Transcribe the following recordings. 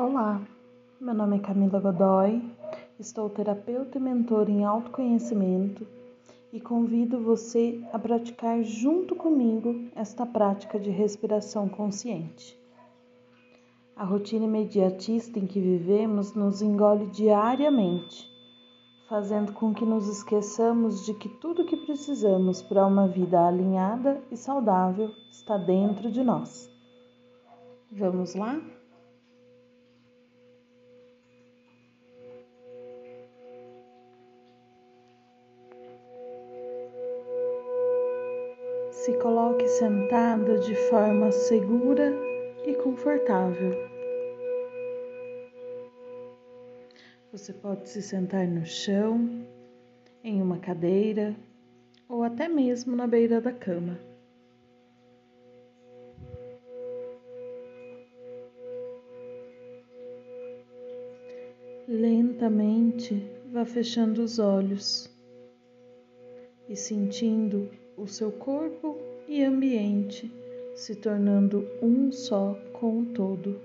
Olá, meu nome é Camila Godoy, estou terapeuta e mentor em autoconhecimento e convido você a praticar junto comigo esta prática de respiração consciente. A rotina imediatista em que vivemos nos engole diariamente, fazendo com que nos esqueçamos de que tudo o que precisamos para uma vida alinhada e saudável está dentro de nós. Vamos lá? Se coloque sentada de forma segura e confortável. Você pode se sentar no chão, em uma cadeira ou até mesmo na beira da cama. Lentamente vá fechando os olhos e sentindo o seu corpo e ambiente se tornando um só com o todo.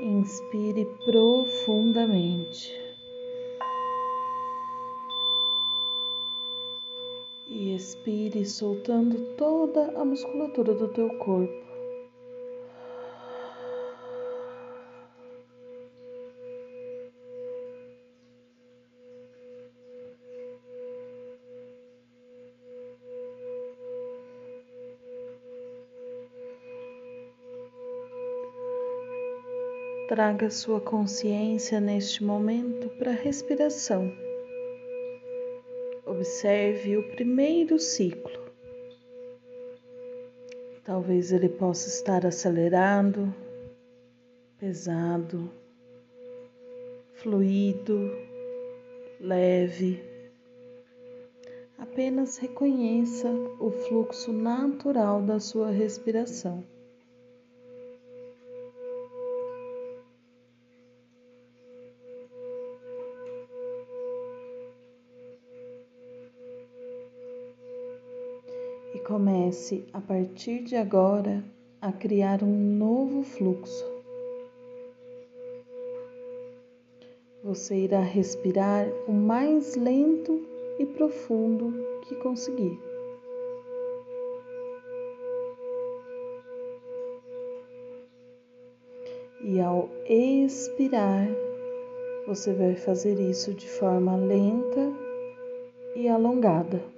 Inspire profundamente. E expire soltando toda a musculatura do teu corpo. Traga sua consciência neste momento para a respiração. Observe o primeiro ciclo. Talvez ele possa estar acelerado, pesado, fluido, leve. Apenas reconheça o fluxo natural da sua respiração. Comece a partir de agora a criar um novo fluxo. Você irá respirar o mais lento e profundo que conseguir. E ao expirar, você vai fazer isso de forma lenta e alongada.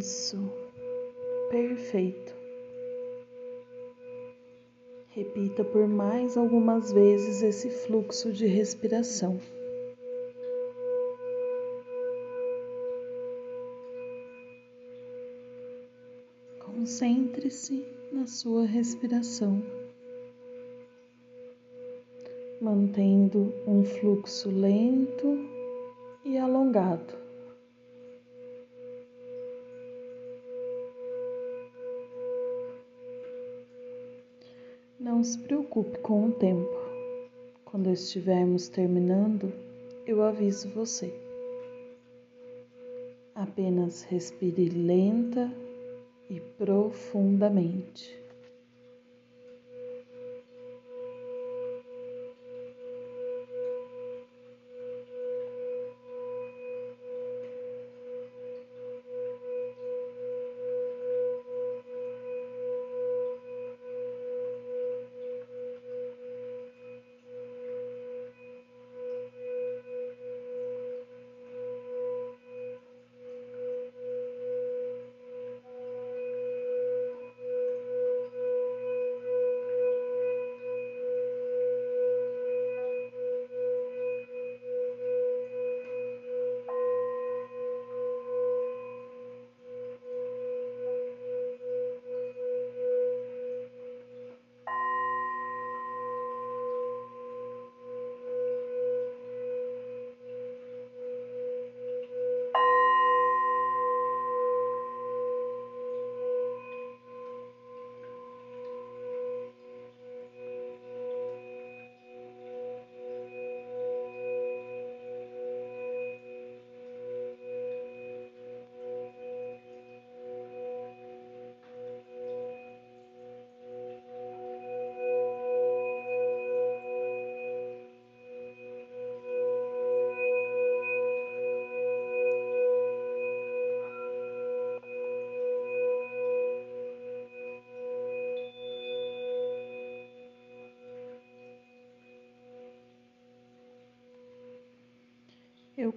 Isso, perfeito. Repita por mais algumas vezes esse fluxo de respiração. Concentre-se na sua respiração, mantendo um fluxo lento e alongado. Não se preocupe com o tempo. Quando estivermos terminando, eu aviso você. Apenas respire lenta e profundamente.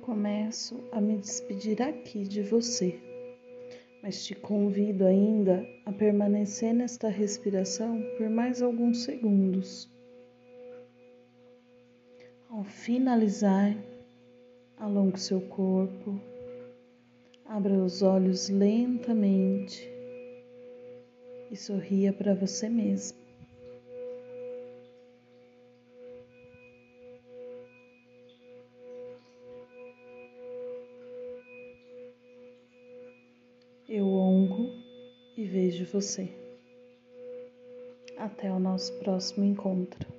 Começo a me despedir aqui de você, mas te convido ainda a permanecer nesta respiração por mais alguns segundos. Ao finalizar, alongue seu corpo, abra os olhos lentamente e sorria para você mesmo. Eu honro e vejo você. Até o nosso próximo encontro.